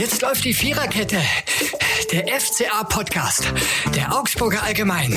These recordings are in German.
Jetzt läuft die Viererkette. Der FCA-Podcast. Der Augsburger Allgemein.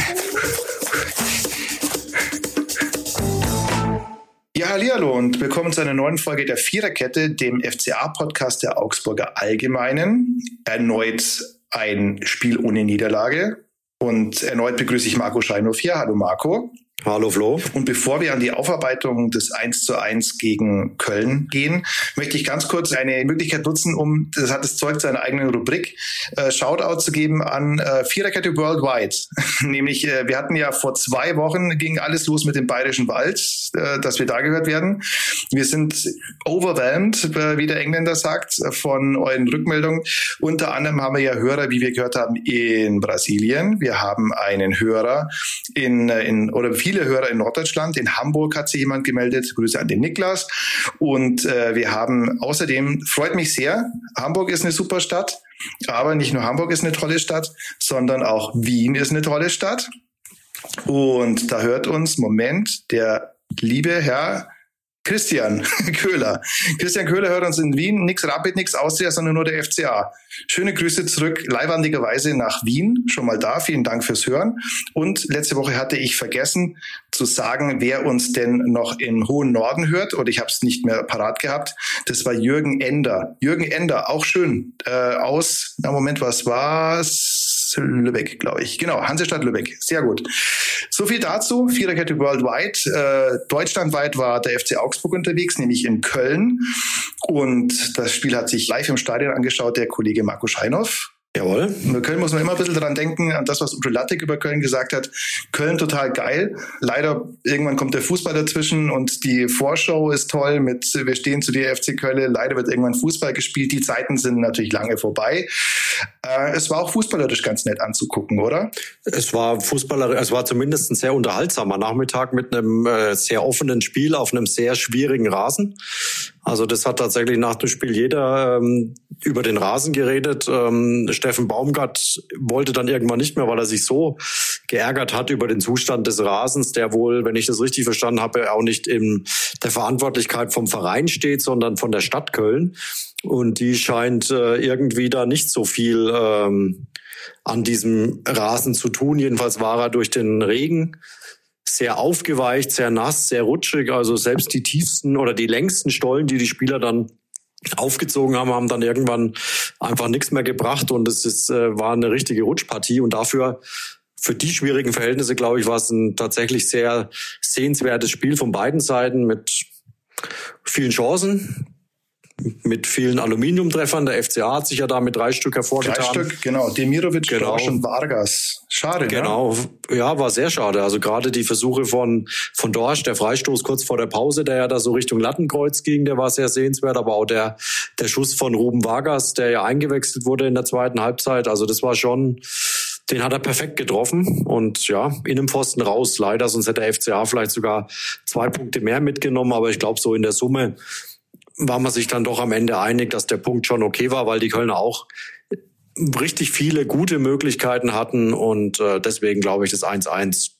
Ja, hallo und willkommen zu einer neuen Folge der Viererkette, dem FCA-Podcast der Augsburger Allgemeinen. Erneut ein Spiel ohne Niederlage. Und erneut begrüße ich Marco Scheinhoff hier. Hallo Marco. Hallo Flo. Und bevor wir an die Aufarbeitung des 1 zu 1 gegen Köln gehen, möchte ich ganz kurz eine Möglichkeit nutzen, um, das hat das Zeug zu einer eigenen Rubrik, äh, Shoutout zu geben an äh, Viererkette Worldwide. Nämlich, äh, wir hatten ja vor zwei Wochen, ging alles los mit dem Bayerischen Wald, äh, dass wir da gehört werden. Wir sind overwhelmed, äh, wie der Engländer sagt, von euren Rückmeldungen. Unter anderem haben wir ja Hörer, wie wir gehört haben, in Brasilien. Wir haben einen Hörer in, äh, in oder Hörer in Norddeutschland. In Hamburg hat sich jemand gemeldet. Grüße an den Niklas. Und äh, wir haben außerdem, freut mich sehr, Hamburg ist eine super Stadt. Aber nicht nur Hamburg ist eine tolle Stadt, sondern auch Wien ist eine tolle Stadt. Und da hört uns, Moment, der liebe Herr Christian Köhler. Christian Köhler hört uns in Wien. Nix Rapid, nix Austria, sondern nur der FCA. Schöne Grüße zurück, leihwandigerweise nach Wien. Schon mal da. Vielen Dank fürs Hören. Und letzte Woche hatte ich vergessen zu sagen, wer uns denn noch im hohen Norden hört. Oder ich habe es nicht mehr parat gehabt. Das war Jürgen Ender. Jürgen Ender, auch schön. Äh, aus, na Moment, was war's? Lübeck, glaube ich. Genau, Hansestadt Lübeck. Sehr gut. So viel dazu. Viererkette Worldwide. Äh, deutschlandweit war der FC Augsburg unterwegs, nämlich in Köln. Und das Spiel hat sich live im Stadion angeschaut der Kollege Marco Scheinhoff. Jawohl. Über Köln muss man immer ein bisschen dran denken, an das, was Udo Lattek über Köln gesagt hat. Köln total geil. Leider, irgendwann kommt der Fußball dazwischen und die Vorschau ist toll mit Wir stehen zu dir FC Köln. Leider wird irgendwann Fußball gespielt. Die Zeiten sind natürlich lange vorbei. Äh, es war auch fußballerisch ganz nett anzugucken, oder? Es war fußballerisch, es war zumindest ein sehr unterhaltsamer Nachmittag mit einem äh, sehr offenen Spiel auf einem sehr schwierigen Rasen. Also das hat tatsächlich nach dem Spiel jeder ähm, über den Rasen geredet. Ähm, Steffen Baumgart wollte dann irgendwann nicht mehr, weil er sich so geärgert hat über den Zustand des Rasens, der wohl, wenn ich das richtig verstanden habe, auch nicht in der Verantwortlichkeit vom Verein steht, sondern von der Stadt Köln. Und die scheint äh, irgendwie da nicht so viel ähm, an diesem Rasen zu tun. Jedenfalls war er durch den Regen sehr aufgeweicht, sehr nass, sehr rutschig. Also selbst die tiefsten oder die längsten Stollen, die die Spieler dann aufgezogen haben, haben dann irgendwann einfach nichts mehr gebracht. Und es ist, äh, war eine richtige Rutschpartie. Und dafür für die schwierigen Verhältnisse, glaube ich, war es ein tatsächlich sehr sehenswertes Spiel von beiden Seiten mit vielen Chancen, mit vielen Aluminiumtreffern. Der FCA hat sich ja da mit drei Stück hervorgetan. Drei Stück, genau. Demirovic, genau. und Vargas. Schade, Genau, ne? ja, war sehr schade. Also gerade die Versuche von, von Dorsch, der Freistoß kurz vor der Pause, der ja da so Richtung Lattenkreuz ging, der war sehr sehenswert. Aber auch der, der Schuss von Ruben Vargas, der ja eingewechselt wurde in der zweiten Halbzeit. Also das war schon, den hat er perfekt getroffen und ja, in dem Pfosten raus. Leider, sonst hätte der FCA vielleicht sogar zwei Punkte mehr mitgenommen. Aber ich glaube, so in der Summe war man sich dann doch am Ende einig, dass der Punkt schon okay war, weil die Kölner auch richtig viele gute Möglichkeiten hatten und äh, deswegen glaube ich, das 1-1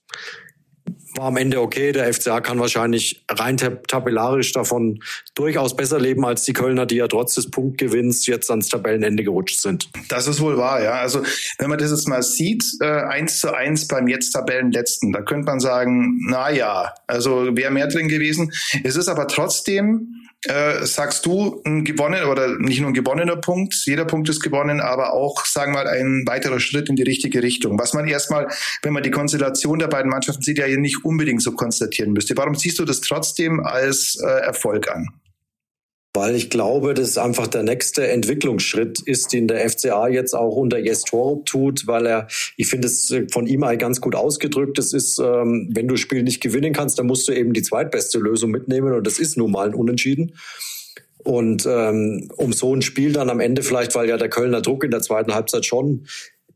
war am Ende okay. Der FCA kann wahrscheinlich rein tabellarisch davon durchaus besser leben als die Kölner, die ja trotz des Punktgewinns jetzt ans Tabellenende gerutscht sind. Das ist wohl wahr, ja. Also wenn man das jetzt mal sieht, äh, eins zu eins beim jetzt Tabellenletzten, da könnte man sagen, na ja, also wäre mehr drin gewesen. Es ist aber trotzdem äh, sagst du, ein gewonnen oder nicht nur ein gewonnener Punkt, jeder Punkt ist gewonnen, aber auch, sagen wir mal, ein weiterer Schritt in die richtige Richtung. Was man erstmal, wenn man die Konstellation der beiden Mannschaften sieht, ja hier nicht unbedingt so konstatieren müsste. Warum siehst du das trotzdem als äh, Erfolg an? Weil ich glaube, dass einfach der nächste Entwicklungsschritt ist, den der FCA jetzt auch unter Jes Torup tut, weil er, ich finde es von ihm halt ganz gut ausgedrückt, das ist, ähm, wenn du Spiel nicht gewinnen kannst, dann musst du eben die zweitbeste Lösung mitnehmen und das ist nun mal ein Unentschieden. Und ähm, um so ein Spiel dann am Ende vielleicht, weil ja der Kölner Druck in der zweiten Halbzeit schon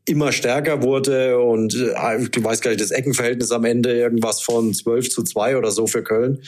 immer stärker wurde und äh, ich weiß gar nicht, das Eckenverhältnis am Ende irgendwas von 12 zu 2 oder so für Köln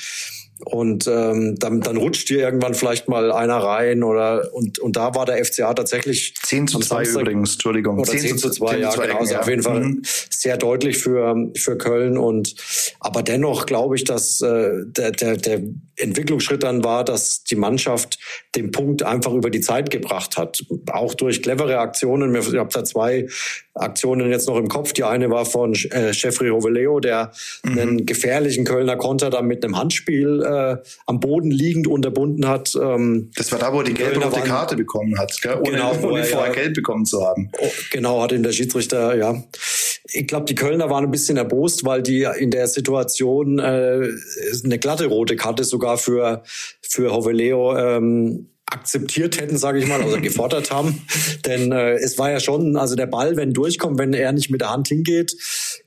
Und ähm, dann, dann rutscht dir irgendwann vielleicht mal einer rein oder und, und da war der FCA tatsächlich 10 zu 2 Samstag, übrigens, Entschuldigung. Oder 10, 10 zu 2, 10 ja, 2 genau. Also ja. auf jeden Fall mhm. sehr deutlich für, für Köln. Und aber dennoch glaube ich, dass äh, der, der, der Entwicklungsschritt dann war, dass die Mannschaft den Punkt einfach über die Zeit gebracht hat. Auch durch clevere Aktionen. Ich habe da zwei Aktionen jetzt noch im Kopf. Die eine war von äh, Jeffrey Roveleo, der mhm. einen gefährlichen Kölner Konter dann mit einem Handspiel äh, am Boden liegend unterbunden hat. Ähm, das war da, wo er die gelbe rote Karte bekommen hat, gell? ohne, genau, ohne vorher Geld bekommen zu haben. Oh, genau, hat ihm der Schiedsrichter, ja. Ich glaube, die Kölner waren ein bisschen erbost, weil die in der Situation äh, eine glatte rote Karte sogar für, für Hoveleo ähm, akzeptiert hätten, sage ich mal, also gefordert haben. Denn äh, es war ja schon, also der Ball, wenn durchkommt, wenn er nicht mit der Hand hingeht,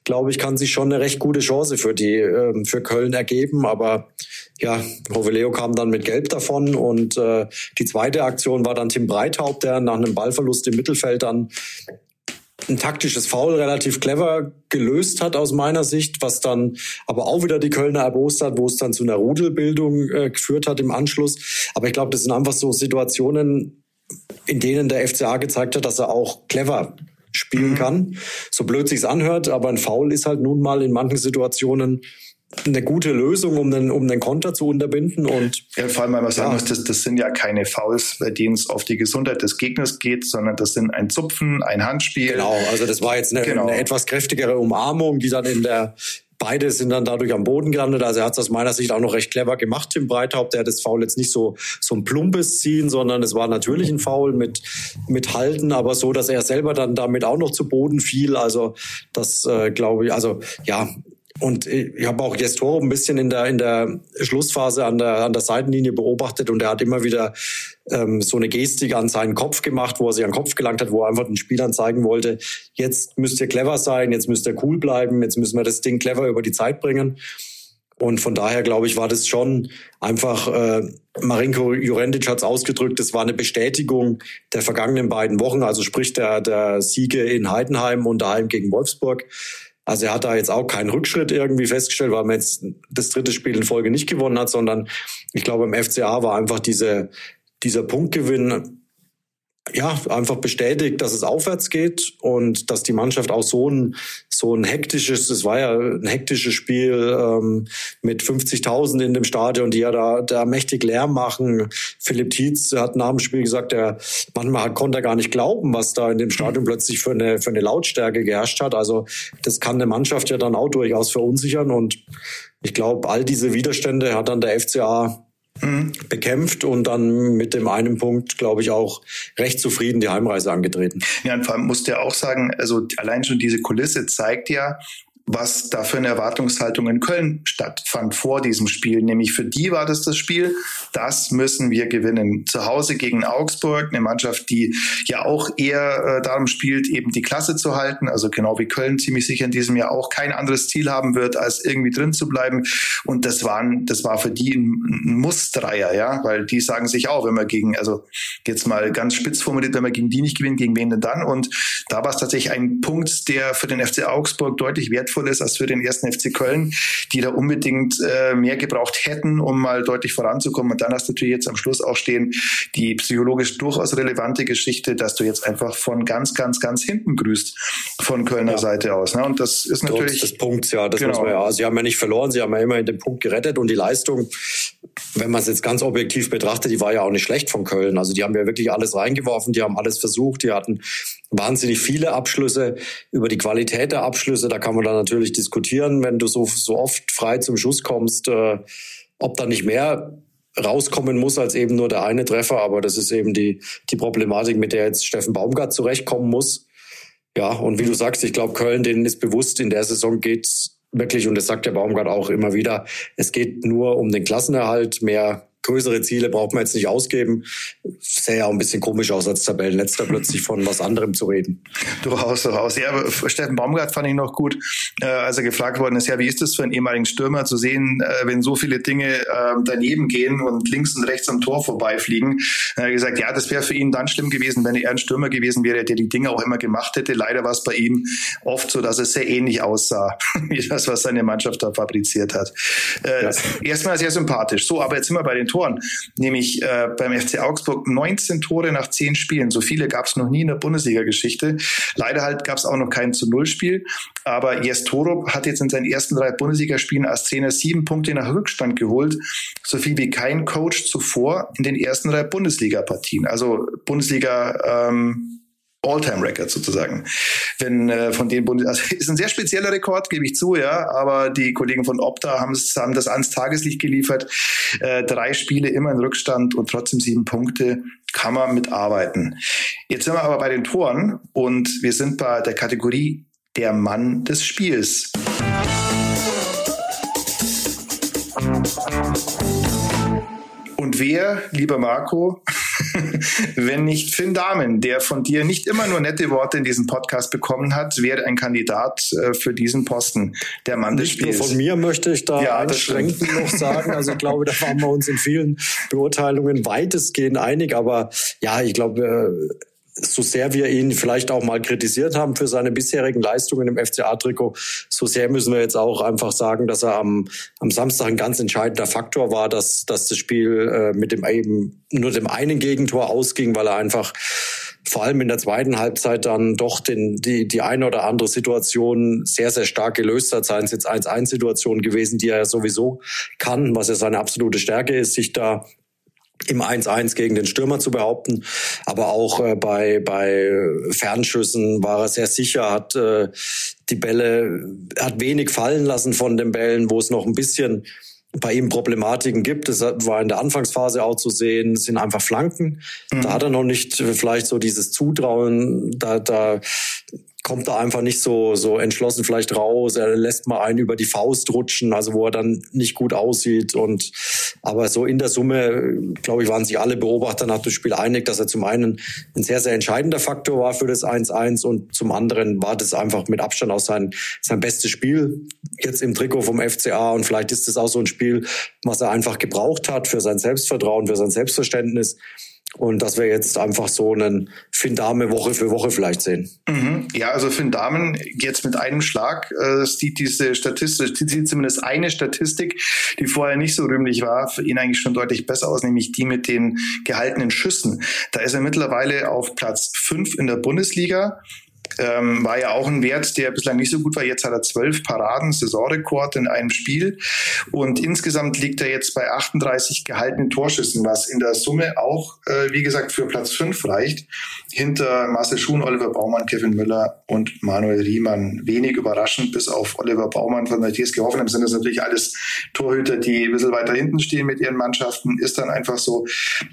glaube ich, kann sich schon eine recht gute Chance für die äh, für Köln ergeben. Aber ja, Roveleo kam dann mit Gelb davon und äh, die zweite Aktion war dann Tim Breithaupt, der nach einem Ballverlust im Mittelfeld dann ein taktisches Foul relativ clever gelöst hat aus meiner Sicht, was dann aber auch wieder die Kölner erbost hat, wo es dann zu einer Rudelbildung äh, geführt hat im Anschluss. Aber ich glaube, das sind einfach so Situationen, in denen der FCA gezeigt hat, dass er auch clever spielen mhm. kann. So blöd sich's anhört, aber ein Foul ist halt nun mal in manchen Situationen eine gute Lösung, um den, um den Konter zu unterbinden. Und ja, vor allem, weil man sagen ja. muss, das, das sind ja keine Fouls, bei denen es auf die Gesundheit des Gegners geht, sondern das sind ein Zupfen, ein Handspiel. Genau, also das war jetzt eine, genau. eine etwas kräftigere Umarmung, die dann in der Beide sind dann dadurch am Boden gelandet. Also er hat es aus meiner Sicht auch noch recht clever gemacht, Tim Breithaupt. Der hat das Foul jetzt nicht so, so ein plumpes ziehen, sondern es war natürlich ein Foul mit, mit Halten, aber so, dass er selber dann damit auch noch zu Boden fiel. Also das äh, glaube ich, also ja, und ich habe auch Gestoro ein bisschen in der, in der Schlussphase an der, an der Seitenlinie beobachtet und er hat immer wieder ähm, so eine Gestik an seinen Kopf gemacht, wo er sich an den Kopf gelangt hat, wo er einfach den Spielern zeigen wollte, jetzt müsst ihr clever sein, jetzt müsst ihr cool bleiben, jetzt müssen wir das Ding clever über die Zeit bringen. Und von daher, glaube ich, war das schon einfach, äh, Marinko Jurendic hat es ausgedrückt, das war eine Bestätigung der vergangenen beiden Wochen, also sprich der, der Siege in Heidenheim und daheim gegen Wolfsburg. Also er hat da jetzt auch keinen Rückschritt irgendwie festgestellt, weil man jetzt das dritte Spiel in Folge nicht gewonnen hat, sondern ich glaube, im FCA war einfach diese, dieser Punktgewinn ja, einfach bestätigt, dass es aufwärts geht und dass die Mannschaft auch so ein, so ein hektisches, das war ja ein hektisches Spiel ähm, mit 50.000 in dem Stadion, die ja da, da mächtig Lärm machen. Philipp Tietz hat nach dem Spiel gesagt, er manchmal konnte er gar nicht glauben, was da in dem Stadion plötzlich für eine, für eine Lautstärke geherrscht hat. Also das kann eine Mannschaft ja dann auch durchaus verunsichern und ich glaube, all diese Widerstände hat dann der FCA. Bekämpft und dann mit dem einen Punkt, glaube ich, auch recht zufrieden die Heimreise angetreten. Ja, und vor allem musste ja auch sagen, also allein schon diese Kulisse zeigt ja, was da für eine Erwartungshaltung in Köln stattfand vor diesem Spiel. Nämlich für die war das das Spiel, das müssen wir gewinnen. Zu Hause gegen Augsburg, eine Mannschaft, die ja auch eher äh, darum spielt, eben die Klasse zu halten. Also genau wie Köln ziemlich sicher in diesem Jahr auch kein anderes Ziel haben wird, als irgendwie drin zu bleiben. Und das waren, das war für die ein, ein Mussdreier, ja, weil die sagen sich auch, wenn man gegen, also jetzt mal ganz spitz formuliert, wenn man gegen die nicht gewinnt, gegen wen denn dann? Und da war es tatsächlich ein Punkt, der für den FC Augsburg deutlich wertvoll wertvoll ist als für den ersten FC Köln, die da unbedingt äh, mehr gebraucht hätten, um mal deutlich voranzukommen. Und dann hast du natürlich jetzt am Schluss auch stehen die psychologisch durchaus relevante Geschichte, dass du jetzt einfach von ganz, ganz, ganz hinten grüßt von Kölner ja. Seite aus. Ne? Und das ist natürlich das Punkt, ja, das genau. muss man ja. Sie haben ja nicht verloren, sie haben ja immerhin den Punkt gerettet und die Leistung, wenn man es jetzt ganz objektiv betrachtet, die war ja auch nicht schlecht von Köln. Also die haben ja wirklich alles reingeworfen, die haben alles versucht, die hatten wahnsinnig viele Abschlüsse. Über die Qualität der Abschlüsse, da kann man dann natürlich diskutieren, wenn du so, so oft frei zum Schuss kommst, äh, ob da nicht mehr rauskommen muss als eben nur der eine Treffer. Aber das ist eben die, die Problematik, mit der jetzt Steffen Baumgart zurechtkommen muss. Ja, und wie du sagst, ich glaube, Köln, denen ist bewusst, in der Saison geht's wirklich, und das sagt der Baumgart auch immer wieder, es geht nur um den Klassenerhalt, mehr größere Ziele braucht man jetzt nicht ausgeben. Sähe ja auch ein bisschen komisch aus, als Tabellenletzter plötzlich von was anderem zu reden. Durchaus, durchaus. Ja, Steffen Baumgart fand ich noch gut, äh, als er gefragt worden ist, ja, wie ist das für einen ehemaligen Stürmer zu sehen, äh, wenn so viele Dinge äh, daneben gehen und links und rechts am Tor vorbeifliegen. Er hat gesagt, ja, das wäre für ihn dann schlimm gewesen, wenn er ein Stürmer gewesen wäre, der die Dinge auch immer gemacht hätte. Leider war es bei ihm oft so, dass es sehr ähnlich aussah, wie das, was seine Mannschaft da fabriziert hat. Äh, ja. Erstmal sehr sympathisch. So, aber jetzt sind wir bei den Toren, nämlich äh, beim FC Augsburg 19 Tore nach 10 Spielen. So viele gab es noch nie in der Bundesliga-Geschichte. Leider halt gab es auch noch kein zu Null Spiel. Aber Jes Torup hat jetzt in seinen ersten drei Bundesligaspielen als Trainer sieben Punkte nach Rückstand geholt. So viel wie kein Coach zuvor in den ersten drei Bundesliga-Partien. Also Bundesliga ähm, All-Time-Record sozusagen. Wenn äh, von den Bundes also ist ein sehr spezieller Rekord, gebe ich zu, ja, aber die Kollegen von Opta haben, das ans Tageslicht geliefert. Äh, drei Spiele immer in Rückstand und trotzdem sieben Punkte kann man mitarbeiten. Jetzt sind wir aber bei den Toren und wir sind bei der Kategorie der Mann des Spiels. Und wer, lieber Marco, wenn nicht Finn Dahmen, der von dir nicht immer nur nette Worte in diesem Podcast bekommen hat, wäre ein Kandidat äh, für diesen Posten, der Mann des Spiels. Nur von mir möchte ich da ja, einschränkend noch sagen. Also ich glaube, da waren wir uns in vielen Beurteilungen weitestgehend einig. Aber ja, ich glaube, äh, so sehr wir ihn vielleicht auch mal kritisiert haben für seine bisherigen Leistungen im FCA-Trikot, so sehr müssen wir jetzt auch einfach sagen, dass er am, am Samstag ein ganz entscheidender Faktor war, dass, dass das Spiel äh, mit dem eben nur dem einen Gegentor ausging, weil er einfach vor allem in der zweiten Halbzeit dann doch den, die, die eine oder andere Situation sehr, sehr stark gelöst hat. Seien es jetzt 1-1-Situationen gewesen, die er sowieso kann, was ja seine absolute Stärke ist, sich da im 1-1 gegen den Stürmer zu behaupten. Aber auch äh, bei, bei Fernschüssen war er sehr sicher, hat äh, die Bälle, hat wenig fallen lassen von den Bällen, wo es noch ein bisschen bei ihm Problematiken gibt. Das war in der Anfangsphase auch zu sehen, sind einfach Flanken. Mhm. Da hat er noch nicht vielleicht so dieses Zutrauen, da, da kommt da einfach nicht so, so entschlossen vielleicht raus. Er lässt mal einen über die Faust rutschen, also wo er dann nicht gut aussieht. Und aber so in der Summe, glaube ich, waren sich alle Beobachter nach dem Spiel einig, dass er zum einen ein sehr, sehr entscheidender Faktor war für das 1-1 und zum anderen war das einfach mit Abstand auch sein, sein bestes Spiel jetzt im Trikot vom FCA. Und vielleicht ist das auch so ein Spiel, was er einfach gebraucht hat für sein Selbstvertrauen, für sein Selbstverständnis. Und dass wir jetzt einfach so einen Finn Dame Woche für Woche vielleicht sehen. Mhm. Ja, also Finn Damen jetzt mit einem Schlag äh, sieht diese Statistik, sieht zumindest eine Statistik, die vorher nicht so rühmlich war, für ihn eigentlich schon deutlich besser aus, nämlich die mit den gehaltenen Schüssen. Da ist er mittlerweile auf Platz fünf in der Bundesliga ähm, war ja auch ein Wert, der bislang nicht so gut war. Jetzt hat er zwölf Paraden, Saisonrekord in einem Spiel. Und insgesamt liegt er jetzt bei 38 gehaltenen Torschüssen, was in der Summe auch, äh, wie gesagt, für Platz fünf reicht. Hinter Marcel Schuhn, Oliver Baumann, Kevin Müller und Manuel Riemann. Wenig überraschend, bis auf Oliver Baumann von der TSG Hoffenheim sind das natürlich alles Torhüter, die ein bisschen weiter hinten stehen mit ihren Mannschaften. Ist dann einfach so.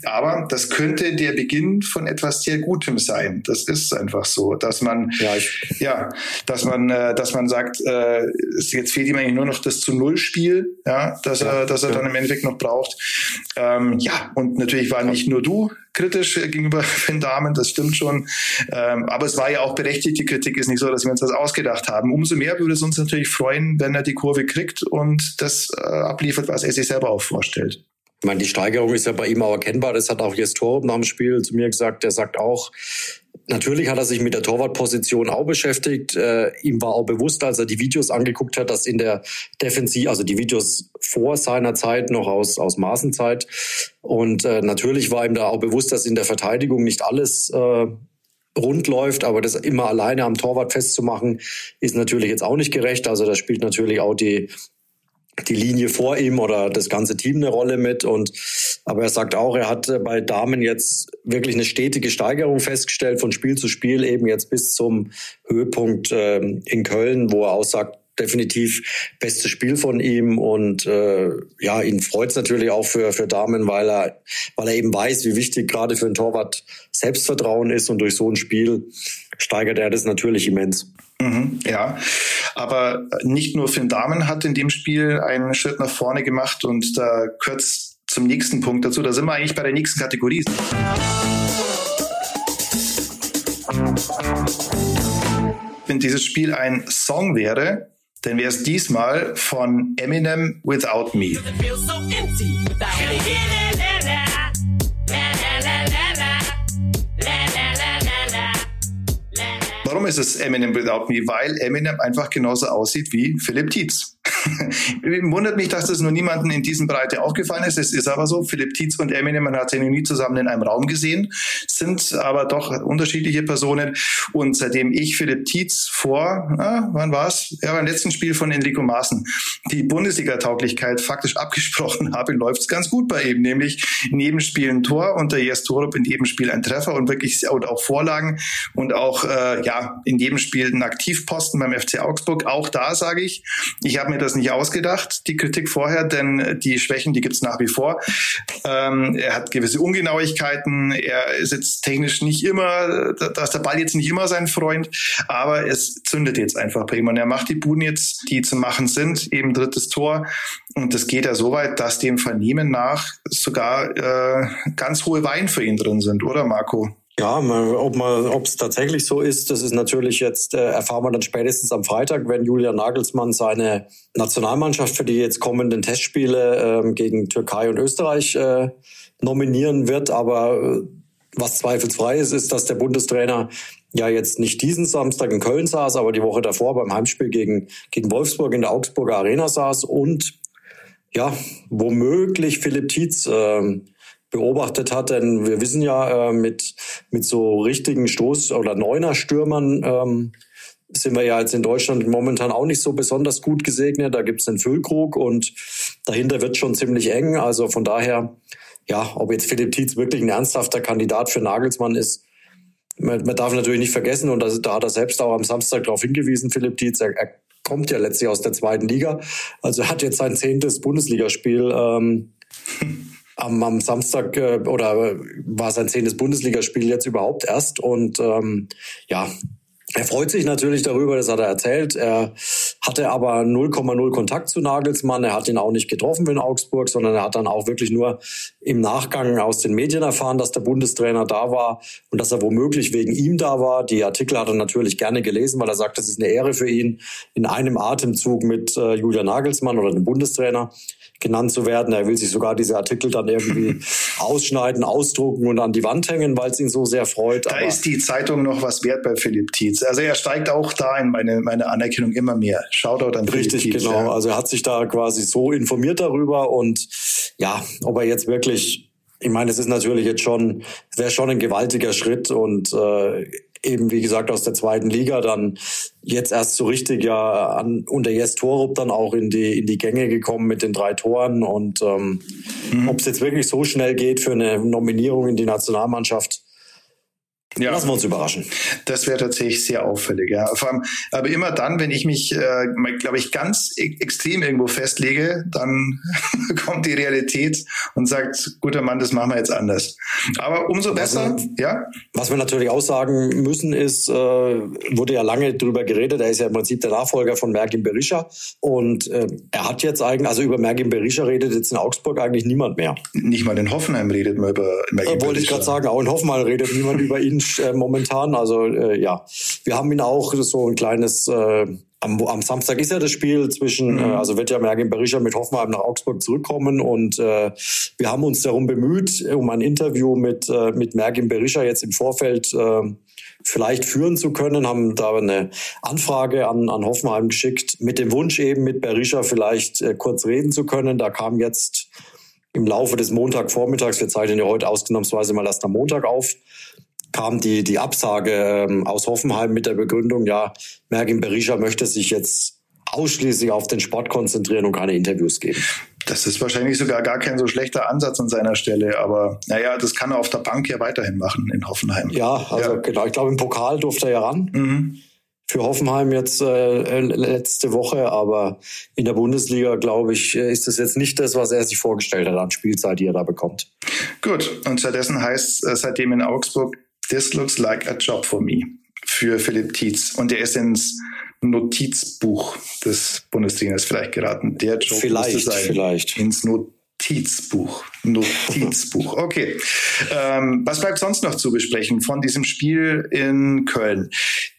Aber das könnte der Beginn von etwas sehr Gutem sein. Das ist einfach so, dass man ja, ich, ja, dass man, äh, dass man sagt, äh, jetzt fehlt ihm eigentlich nur noch das zu Null Spiel, ja, dass ja, er, dass er ja. dann im Endeffekt noch braucht. Ähm, ja, und natürlich war nicht nur du kritisch gegenüber Finn Damen, das stimmt schon. Ähm, aber es war ja auch berechtigt, die Kritik ist nicht so, dass wir uns das ausgedacht haben. Umso mehr würde es uns natürlich freuen, wenn er die Kurve kriegt und das äh, abliefert, was er sich selber auch vorstellt. Ich meine, die Steigerung ist ja bei ihm auch erkennbar. Das hat auch jetzt Torb nach dem Spiel zu mir gesagt. Der sagt auch, Natürlich hat er sich mit der Torwartposition auch beschäftigt. Äh, ihm war auch bewusst, als er die Videos angeguckt hat, dass in der Defensive, also die Videos vor seiner Zeit noch aus, aus Maßenzeit. Und äh, natürlich war ihm da auch bewusst, dass in der Verteidigung nicht alles äh, rund läuft, aber das immer alleine am Torwart festzumachen, ist natürlich jetzt auch nicht gerecht. Also da spielt natürlich auch die die Linie vor ihm oder das ganze Team eine Rolle mit. Und aber er sagt auch, er hat bei Damen jetzt wirklich eine stetige Steigerung festgestellt von Spiel zu Spiel, eben jetzt bis zum Höhepunkt äh, in Köln, wo er auch sagt, definitiv bestes Spiel von ihm und äh, ja, ihn freut es natürlich auch für, für Damen, weil er, weil er eben weiß, wie wichtig gerade für einen Torwart Selbstvertrauen ist und durch so ein Spiel steigert er das natürlich immens. Mhm, ja, aber nicht nur Finn Damen hat in dem Spiel einen Schritt nach vorne gemacht und da gehört zum nächsten Punkt dazu. Da sind wir eigentlich bei der nächsten Kategorie. Wenn dieses Spiel ein Song wäre, dann wäre es diesmal von Eminem Without Me. Warum ist es Eminem Without Me? Weil Eminem einfach genauso aussieht wie Philipp Tietz. Wundert mich, dass das nur niemanden in diesem Breite aufgefallen ist. Es ist aber so. Philipp Tietz und Eminem, man hat sie noch nie zusammen in einem Raum gesehen, sind aber doch unterschiedliche Personen. Und seitdem ich Philipp Tietz vor, ah, wann war's? Ja, beim letzten Spiel von Enrico Maaßen die Bundesliga-Tauglichkeit faktisch abgesprochen habe, läuft's ganz gut bei ihm. Nämlich in jedem Spiel ein Tor unter Jes Torup, in jedem Spiel ein Treffer und wirklich und auch Vorlagen und auch äh, ja in jedem Spiel ein Aktivposten beim FC Augsburg. Auch da sage ich, ich habe mir das nicht ausgedacht, die Kritik vorher, denn die Schwächen, die gibt's nach wie vor. Ähm, er hat gewisse Ungenauigkeiten, er ist jetzt technisch nicht immer, da ist der Ball jetzt nicht immer sein Freund, aber es zündet jetzt einfach bei ihm und er macht die Buden jetzt, die zu machen sind, eben drittes Tor und das geht ja so weit, dass dem Vernehmen nach sogar äh, ganz hohe Wein für ihn drin sind, oder Marco? Ja, ob man, ob es tatsächlich so ist, das ist natürlich jetzt, äh, erfahren wir dann spätestens am Freitag, wenn Julian Nagelsmann seine Nationalmannschaft für die jetzt kommenden Testspiele äh, gegen Türkei und Österreich äh, nominieren wird. Aber äh, was zweifelsfrei ist, ist, dass der Bundestrainer ja jetzt nicht diesen Samstag in Köln saß, aber die Woche davor beim Heimspiel gegen, gegen Wolfsburg in der Augsburger Arena saß und ja, womöglich Philipp Tietz äh, beobachtet hat, denn wir wissen ja, äh, mit, mit so richtigen Stoß- oder Neuner-Stürmern ähm, sind wir ja jetzt in Deutschland momentan auch nicht so besonders gut gesegnet. Da gibt's den Füllkrug und dahinter wird schon ziemlich eng. Also von daher, ja, ob jetzt Philipp Tietz wirklich ein ernsthafter Kandidat für Nagelsmann ist, man, man darf natürlich nicht vergessen, und das, da hat er selbst auch am Samstag darauf hingewiesen, Philipp Tietz, er, er kommt ja letztlich aus der zweiten Liga. Also er hat jetzt sein zehntes Bundesligaspiel ähm, am, am Samstag äh, oder war sein zehntes Bundesligaspiel jetzt überhaupt erst. Und ähm, ja, er freut sich natürlich darüber, das hat er erzählt. Er hatte aber 0,0 Kontakt zu Nagelsmann. Er hat ihn auch nicht getroffen in Augsburg, sondern er hat dann auch wirklich nur im Nachgang aus den Medien erfahren, dass der Bundestrainer da war und dass er womöglich wegen ihm da war. Die Artikel hat er natürlich gerne gelesen, weil er sagt, es ist eine Ehre für ihn, in einem Atemzug mit äh, Julian Nagelsmann oder dem Bundestrainer genannt zu werden. Er will sich sogar diese Artikel dann irgendwie ausschneiden, ausdrucken und an die Wand hängen, weil es ihn so sehr freut. Da Aber ist die Zeitung noch was wert bei Philipp Tietz. Also er steigt auch da in meine, meine Anerkennung immer mehr. Shoutout an Richtig, Philipp Tietz. Richtig, genau. Ja. Also er hat sich da quasi so informiert darüber und ja, ob er jetzt wirklich ich meine, es ist natürlich jetzt schon, es wäre schon ein gewaltiger Schritt und äh, eben wie gesagt aus der zweiten Liga dann jetzt erst so richtig ja an, unter Jes Torup dann auch in die in die Gänge gekommen mit den drei Toren und ähm, mhm. ob es jetzt wirklich so schnell geht für eine Nominierung in die Nationalmannschaft ja. Lassen wir uns überraschen. Das wäre tatsächlich sehr auffällig, ja. Vor allem, aber immer dann, wenn ich mich, äh, glaube ich, ganz e extrem irgendwo festlege, dann kommt die Realität und sagt, guter Mann, das machen wir jetzt anders. Aber umso besser, was wir, ja. Was wir natürlich auch sagen müssen, ist, äh, wurde ja lange drüber geredet, er ist ja im Prinzip der Nachfolger von Merkin Berisha und äh, er hat jetzt eigentlich, also über Merkin Berisha redet jetzt in Augsburg eigentlich niemand mehr. Nicht mal in Hoffenheim redet man über Merkin äh, Wollte ich gerade sagen, auch in Hoffenheim redet niemand über ihn äh, momentan. Also äh, ja, wir haben ihn auch so ein kleines äh, am, am Samstag ist ja das Spiel zwischen, mhm. äh, also wird ja Mergin Berisha mit Hoffenheim nach Augsburg zurückkommen und äh, wir haben uns darum bemüht, um ein Interview mit, äh, mit Mergin Berisha jetzt im Vorfeld äh, vielleicht führen zu können, haben da eine Anfrage an, an Hoffenheim geschickt, mit dem Wunsch eben mit Berisha vielleicht äh, kurz reden zu können. Da kam jetzt im Laufe des Montagvormittags, wir zeichnen ja heute ausnahmsweise mal erst am Montag auf, kam die, die Absage ähm, aus Hoffenheim mit der Begründung, ja, Mergin Berisha möchte sich jetzt ausschließlich auf den Sport konzentrieren und keine Interviews geben. Das ist wahrscheinlich sogar gar kein so schlechter Ansatz an seiner Stelle, aber naja, das kann er auf der Bank ja weiterhin machen in Hoffenheim. Ja, also ja. genau. Ich glaube, im Pokal durfte er ja ran. Mhm. Für Hoffenheim jetzt äh, letzte Woche, aber in der Bundesliga, glaube ich, ist das jetzt nicht das, was er sich vorgestellt hat an Spielzeit, die er da bekommt. Gut, und stattdessen heißt es seitdem in Augsburg This looks like a job for me für Philipp Tietz. Und er ist ins Notizbuch des Bundestrainers vielleicht geraten. Der Job vielleicht, sein. Vielleicht. Ins Notizbuch Notizbuch. Notizbuch. Okay. Ähm, was bleibt sonst noch zu besprechen von diesem Spiel in Köln?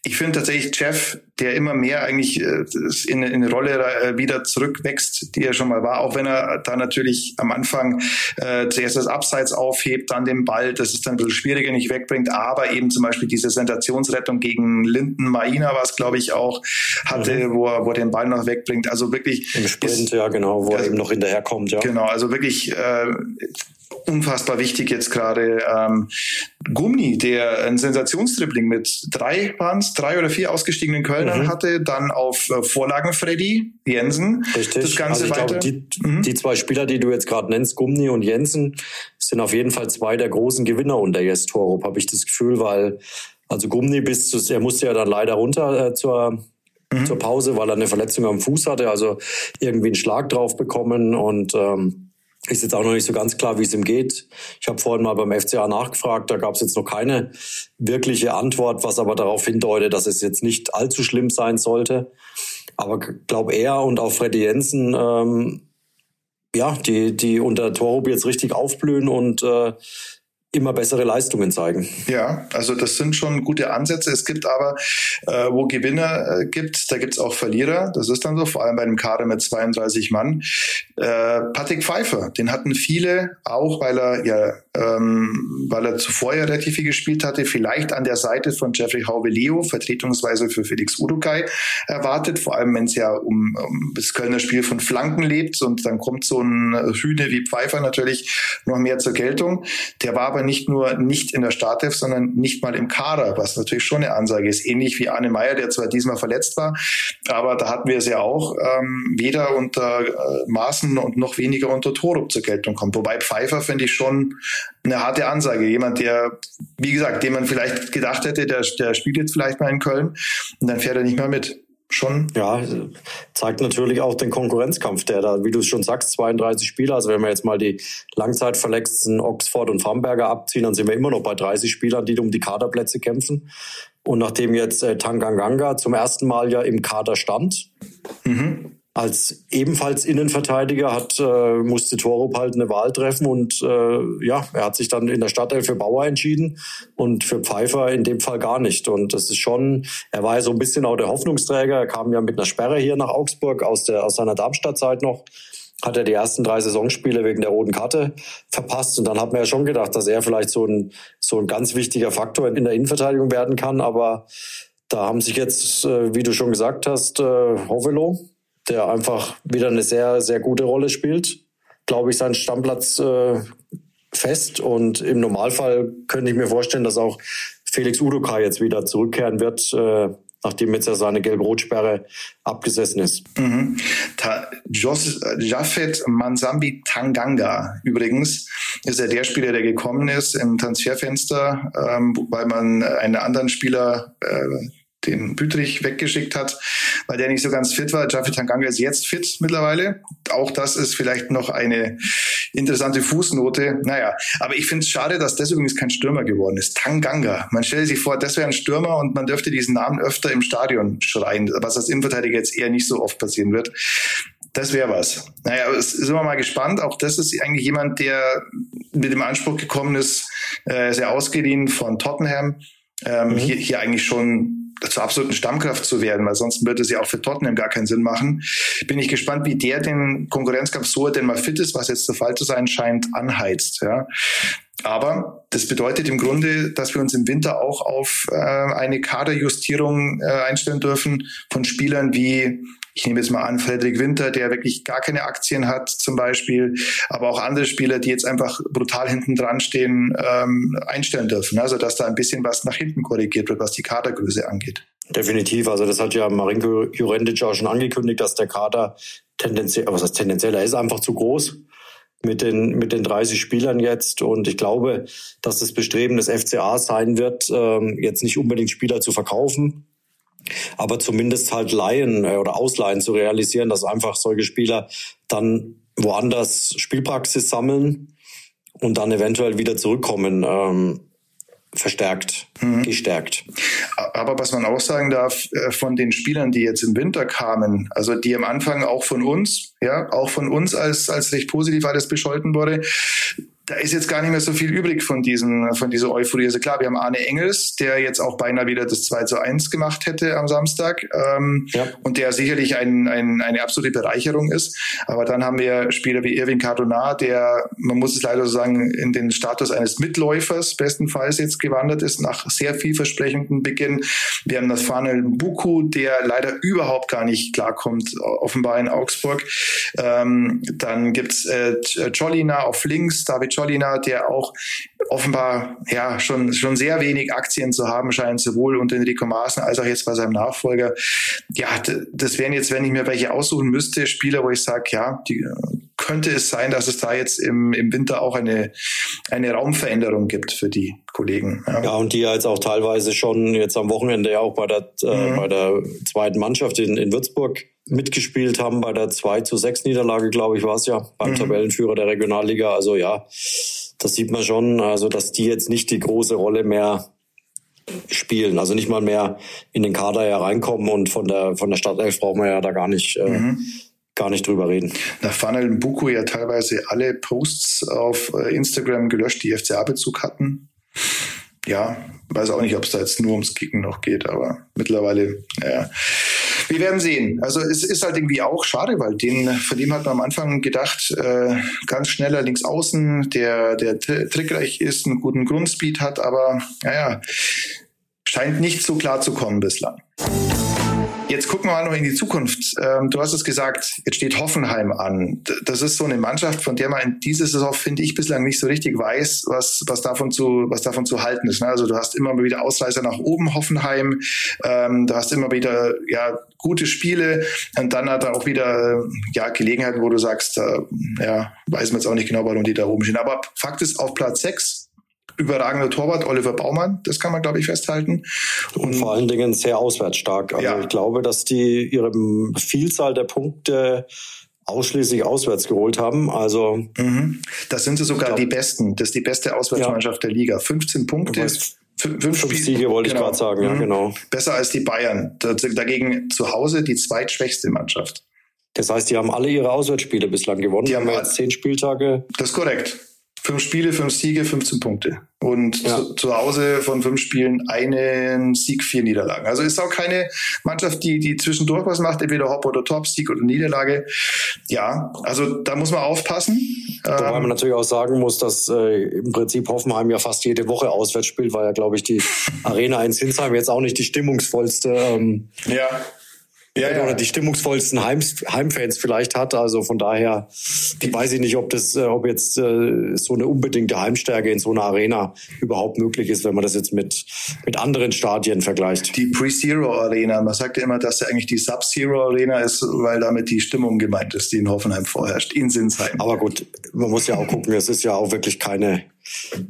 Ich finde tatsächlich Jeff, der immer mehr eigentlich äh, in, in eine Rolle äh, wieder zurückwächst, die er schon mal war, auch wenn er da natürlich am Anfang äh, zuerst das Abseits aufhebt, dann den Ball, das ist dann ein bisschen schwieriger, nicht wegbringt, aber eben zum Beispiel diese Sensationsrettung gegen Linden Maina, was glaube ich auch hatte, mhm. wo, er, wo er den Ball noch wegbringt. Also wirklich. Im Sprint, ist, ja genau, wo er eben noch hinterherkommt, ja. Genau, also wirklich äh, unfassbar wichtig jetzt gerade. Ähm, Gummi, der ein Sensationstripling mit drei es, drei oder vier ausgestiegenen Kölnern mhm. hatte, dann auf äh, Vorlagen Freddy, Jensen. Richtig. Das Ganze also ich weiter. Glaube, die, mhm. die zwei Spieler, die du jetzt gerade nennst, Gummi und Jensen, sind auf jeden Fall zwei der großen Gewinner unter Jes Torup, habe ich das Gefühl, weil also Gummi bis zu, er musste ja dann leider runter äh, zur mhm. zur Pause, weil er eine Verletzung am Fuß hatte, also irgendwie einen Schlag drauf bekommen und ähm, ist jetzt auch noch nicht so ganz klar, wie es ihm geht. Ich habe vorhin mal beim FCA nachgefragt, da gab es jetzt noch keine wirkliche Antwort, was aber darauf hindeutet, dass es jetzt nicht allzu schlimm sein sollte. Aber glaube er und auch Freddy Jensen, ähm, ja, die, die unter Torup jetzt richtig aufblühen und äh, immer bessere Leistungen zeigen. Ja, also das sind schon gute Ansätze. Es gibt aber, äh, wo Gewinner äh, gibt, da gibt es auch Verlierer. Das ist dann so, vor allem bei einem Kader mit 32 Mann. Äh, Patrick Pfeiffer, den hatten viele, auch weil er ja, ähm, weil er zuvor ja relativ viel gespielt hatte, vielleicht an der Seite von Jeffrey Hauveleo, vertretungsweise für Felix Udukai erwartet, vor allem wenn es ja um, um das Kölner Spiel von Flanken lebt und dann kommt so ein Hühne wie Pfeiffer natürlich noch mehr zur Geltung. Der war aber aber nicht nur nicht in der Startelf, sondern nicht mal im Kader, was natürlich schon eine Ansage ist. Ähnlich wie Arne Meyer, der zwar diesmal verletzt war, aber da hatten wir es ja auch, ähm, weder unter äh, Maßen und noch weniger unter Torup zur Geltung kommt. Wobei Pfeiffer finde ich schon eine harte Ansage. Jemand, der, wie gesagt, dem man vielleicht gedacht hätte, der, der spielt jetzt vielleicht mal in Köln und dann fährt er nicht mehr mit schon. Ja, zeigt natürlich auch den Konkurrenzkampf, der da, wie du es schon sagst, 32 Spieler. Also wenn wir jetzt mal die Langzeitverletzten Oxford und Framberger abziehen, dann sind wir immer noch bei 30 Spielern, die um die Kaderplätze kämpfen. Und nachdem jetzt äh, Tanganganga zum ersten Mal ja im Kader stand, mhm als ebenfalls Innenverteidiger hat, äh, musste Torup halt eine Wahl treffen und äh, ja, er hat sich dann in der Stadtteil für Bauer entschieden und für Pfeiffer in dem Fall gar nicht. Und das ist schon, er war ja so ein bisschen auch der Hoffnungsträger. Er kam ja mit einer Sperre hier nach Augsburg aus, der, aus seiner Darmstadt-Zeit noch hat er die ersten drei Saisonspiele wegen der roten Karte verpasst. Und dann hat man ja schon gedacht, dass er vielleicht so ein, so ein ganz wichtiger Faktor in der Innenverteidigung werden kann. Aber da haben sich jetzt, äh, wie du schon gesagt hast, äh, Hovelo der einfach wieder eine sehr, sehr gute Rolle spielt. Glaube ich, seinen Stammplatz äh, fest. Und im Normalfall könnte ich mir vorstellen, dass auch Felix Udoka jetzt wieder zurückkehren wird, äh, nachdem jetzt ja seine gelb-rot-Sperre abgesessen ist. Mhm. Jos, Jafet Mansambi Tanganga übrigens ist ja der Spieler, der gekommen ist im Transferfenster, ähm, weil man einen anderen Spieler äh, den Bütrich weggeschickt hat, weil der nicht so ganz fit war. Jaffe Tanganga ist jetzt fit mittlerweile. Auch das ist vielleicht noch eine interessante Fußnote. Naja, aber ich finde es schade, dass das übrigens kein Stürmer geworden ist. Tanganga. Man stellt sich vor, das wäre ein Stürmer und man dürfte diesen Namen öfter im Stadion schreien, was als Innenverteidiger jetzt eher nicht so oft passieren wird. Das wäre was. Naja, sind wir mal gespannt. Auch das ist eigentlich jemand, der mit dem Anspruch gekommen ist, äh, sehr ausgeliehen von Tottenham. Ähm, mhm. hier, hier eigentlich schon zur absoluten Stammkraft zu werden, weil sonst würde es ja auch für Tottenham gar keinen Sinn machen. Bin ich gespannt, wie der den Konkurrenzkampf so er denn mal fit ist, was jetzt der Fall zu sein scheint, anheizt. Ja. Aber das bedeutet im Grunde, dass wir uns im Winter auch auf äh, eine Kaderjustierung äh, einstellen dürfen von Spielern wie ich nehme jetzt mal an, Frederik Winter, der wirklich gar keine Aktien hat zum Beispiel, aber auch andere Spieler, die jetzt einfach brutal hinten dran stehen, ähm, einstellen dürfen. Also dass da ein bisschen was nach hinten korrigiert wird, was die Kadergröße angeht. Definitiv. Also das hat ja Marinko Jurendic auch schon angekündigt, dass der Kader tendenziell, was heißt tendenziell, er ist einfach zu groß mit den, mit den 30 Spielern jetzt. Und ich glaube, dass das Bestreben des FCA sein wird, ähm, jetzt nicht unbedingt Spieler zu verkaufen, aber zumindest halt Laien äh, oder Ausleihen zu realisieren, dass einfach solche Spieler dann woanders Spielpraxis sammeln und dann eventuell wieder zurückkommen. Ähm, verstärkt, mhm. gestärkt. Aber was man auch sagen darf, äh, von den Spielern, die jetzt im Winter kamen, also die am Anfang auch von uns, ja, auch von uns als, als recht positiv alles bescholten wurde, da ist jetzt gar nicht mehr so viel übrig von diesen, von dieser Euphorie. Also klar, wir haben Arne Engels, der jetzt auch beinahe wieder das 2 zu 1 gemacht hätte am Samstag, ähm, ja. und der sicherlich ein, ein, eine absolute Bereicherung ist. Aber dann haben wir Spieler wie Irving Cardona, der, man muss es leider so sagen, in den Status eines Mitläufers bestenfalls jetzt gewandert ist, nach sehr vielversprechendem Beginn. Wir haben das Fanel Buku, der leider überhaupt gar nicht klarkommt, offenbar in Augsburg. Ähm, dann gibt's äh, Jolina auf links, David Scholliner, der auch offenbar ja schon, schon sehr wenig Aktien zu haben scheint, sowohl unter Enrico Maaßen als auch jetzt bei seinem Nachfolger. Ja, das wären jetzt, wenn ich mir welche aussuchen müsste, Spieler, wo ich sage, ja, die, könnte es sein, dass es da jetzt im, im Winter auch eine, eine Raumveränderung gibt für die Kollegen. Ja. ja, und die ja jetzt auch teilweise schon jetzt am Wochenende ja auch bei der, äh, mhm. bei der zweiten Mannschaft in, in Würzburg mitgespielt haben, bei der 2 zu 6 Niederlage, glaube ich, war es ja, beim mhm. Tabellenführer der Regionalliga. Also ja, das sieht man schon, also dass die jetzt nicht die große Rolle mehr spielen, also nicht mal mehr in den Kader ja reinkommen und von der von der Startelf brauchen wir ja da gar nicht äh, mhm. gar nicht drüber reden. Da Funnel Buku ja teilweise alle Posts auf äh, Instagram gelöscht, die FCA-Bezug hatten. Ja, weiß auch nicht, ob es da jetzt nur ums Kicken noch geht, aber mittlerweile, ja. Wir werden sehen. Also es ist halt irgendwie auch schade, weil den, von dem hat man am Anfang gedacht, äh, ganz schneller links außen, der, der trickreich ist, einen guten Grundspeed hat, aber naja, scheint nicht so klar zu kommen bislang. Jetzt gucken wir mal noch in die Zukunft. Ähm, du hast es gesagt, jetzt steht Hoffenheim an. Das ist so eine Mannschaft, von der man in dieser Saison, finde ich, bislang nicht so richtig weiß, was, was, davon, zu, was davon zu halten ist. Ne? Also du hast immer wieder Ausreißer nach oben, Hoffenheim. Ähm, du hast immer wieder ja, gute Spiele und dann hat er auch wieder ja, Gelegenheiten, wo du sagst, äh, ja, weiß man jetzt auch nicht genau, warum die da oben stehen. Aber Fakt ist, auf Platz 6 überragender Torwart, Oliver Baumann, das kann man, glaube ich, festhalten. Und, und vor allen Dingen sehr auswärtsstark. Also ja. ich glaube, dass die ihre Vielzahl der Punkte ausschließlich auswärts geholt haben. Also mhm. das sind sie sogar glaub, die besten. Das ist die beste Auswärtsmannschaft ja. der Liga. 15 Punkte. Fünf, fünf Siege wollte genau. ich gerade sagen, ja, mhm. genau. Besser als die Bayern. Dagegen zu Hause die zweitschwächste Mannschaft. Das heißt, die haben alle ihre Auswärtsspiele bislang gewonnen. Die haben jetzt zehn Spieltage. Das ist korrekt. Fünf Spiele, fünf Siege, 15 Punkte. Und ja. zu, zu, Hause von fünf Spielen einen Sieg, vier Niederlagen. Also ist auch keine Mannschaft, die, die zwischendurch was macht, entweder Hop oder Top, Sieg oder Niederlage. Ja, also da muss man aufpassen. Wobei ähm, man natürlich auch sagen muss, dass äh, im Prinzip Hoffenheim ja fast jede Woche auswärts spielt, weil ja, glaube ich, die Arena in Sinsheim jetzt auch nicht die stimmungsvollste ähm, ja ja, ja. oder die stimmungsvollsten Heim, Heimfans vielleicht hat. Also von daher weiß ich nicht, ob das, äh, ob jetzt äh, so eine unbedingte Heimstärke in so einer Arena überhaupt möglich ist, wenn man das jetzt mit mit anderen Stadien vergleicht. Die Pre-Zero Arena, man sagt ja immer, dass sie eigentlich die Sub-Zero Arena ist, weil damit die Stimmung gemeint ist, die in Hoffenheim vorherrscht, in Sinsheim. Aber gut, man muss ja auch gucken, es ist ja auch wirklich keine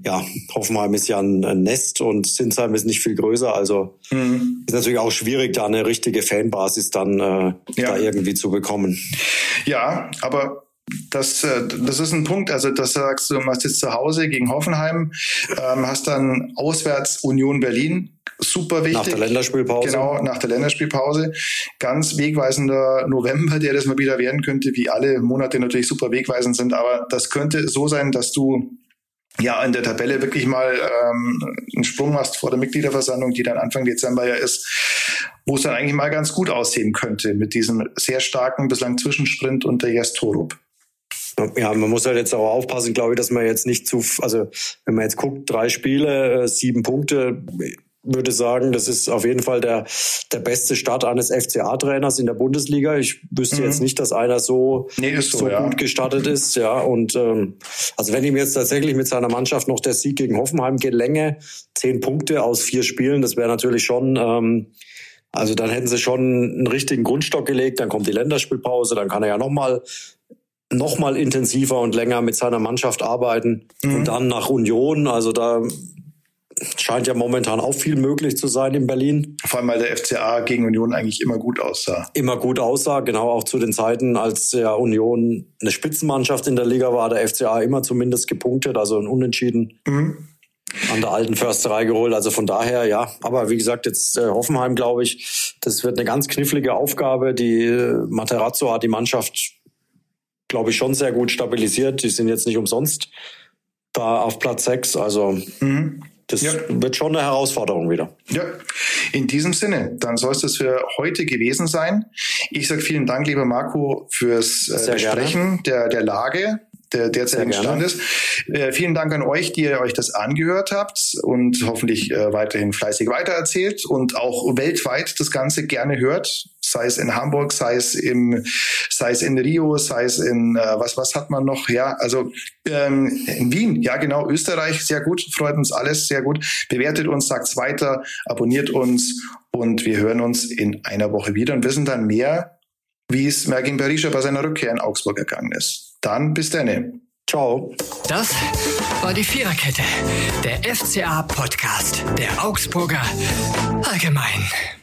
ja, Hoffenheim ist ja ein, ein, Nest und Sinsheim ist nicht viel größer. Also mhm. ist natürlich auch schwierig, da eine richtige Fanbasis dann äh, ja. da irgendwie zu bekommen. Ja, aber das, äh, das ist ein Punkt. Also, das sagst du, du machst jetzt zu Hause gegen Hoffenheim, ähm, hast dann auswärts Union Berlin. Super wichtig. Nach der Länderspielpause. Genau, nach der Länderspielpause. Ganz wegweisender November, der das mal wieder werden könnte, wie alle Monate natürlich super wegweisend sind. Aber das könnte so sein, dass du ja in der Tabelle wirklich mal ähm, einen Sprung machst vor der Mitgliederversammlung, die dann Anfang Dezember ja ist, wo es dann eigentlich mal ganz gut aussehen könnte mit diesem sehr starken bislang Zwischensprint unter Jes Torup. Ja, man muss halt jetzt auch aufpassen, glaube ich, dass man jetzt nicht zu, also wenn man jetzt guckt, drei Spiele, äh, sieben Punkte, würde sagen, das ist auf jeden Fall der, der beste Start eines FCA-Trainers in der Bundesliga. Ich wüsste mhm. jetzt nicht, dass einer so, nee, so, so ja. gut gestartet ist. Ja, und ähm, also wenn ihm jetzt tatsächlich mit seiner Mannschaft noch der Sieg gegen Hoffenheim gelänge, zehn Punkte aus vier Spielen, das wäre natürlich schon, ähm, also dann hätten sie schon einen richtigen Grundstock gelegt, dann kommt die Länderspielpause, dann kann er ja nochmal noch mal intensiver und länger mit seiner Mannschaft arbeiten mhm. und dann nach Union. Also da scheint ja momentan auch viel möglich zu sein in Berlin. Vor allem, weil der FCA gegen Union eigentlich immer gut aussah. Immer gut aussah, genau auch zu den Zeiten, als ja Union eine Spitzenmannschaft in der Liga war, der FCA immer zumindest gepunktet, also ein Unentschieden. Mhm. an der alten Försterei geholt. Also von daher, ja. Aber wie gesagt, jetzt äh, Hoffenheim, glaube ich, das wird eine ganz knifflige Aufgabe. Die äh, Materazzo hat die Mannschaft, glaube ich, schon sehr gut stabilisiert. Die sind jetzt nicht umsonst da auf Platz 6. Also mhm. Das ja. wird schon eine Herausforderung wieder. Ja, in diesem Sinne, dann soll es das für heute gewesen sein. Ich sage vielen Dank, lieber Marco, fürs äh, Besprechen der, der Lage der derzeitigen Stand ist. Äh, vielen Dank an euch, die ihr euch das angehört habt und hoffentlich äh, weiterhin fleißig weitererzählt und auch weltweit das Ganze gerne hört. Sei es in Hamburg, sei es im, sei es in Rio, sei es in äh, was was hat man noch? Ja, also ähm, in Wien, ja genau, Österreich, sehr gut, freut uns alles, sehr gut. Bewertet uns, sagt's weiter, abonniert uns und wir hören uns in einer Woche wieder und wissen dann mehr, wie es Mergin Berisha bei seiner Rückkehr in Augsburg ergangen ist. Dann bis dann. Ciao. Das war die Viererkette, der FCA-Podcast der Augsburger Allgemein.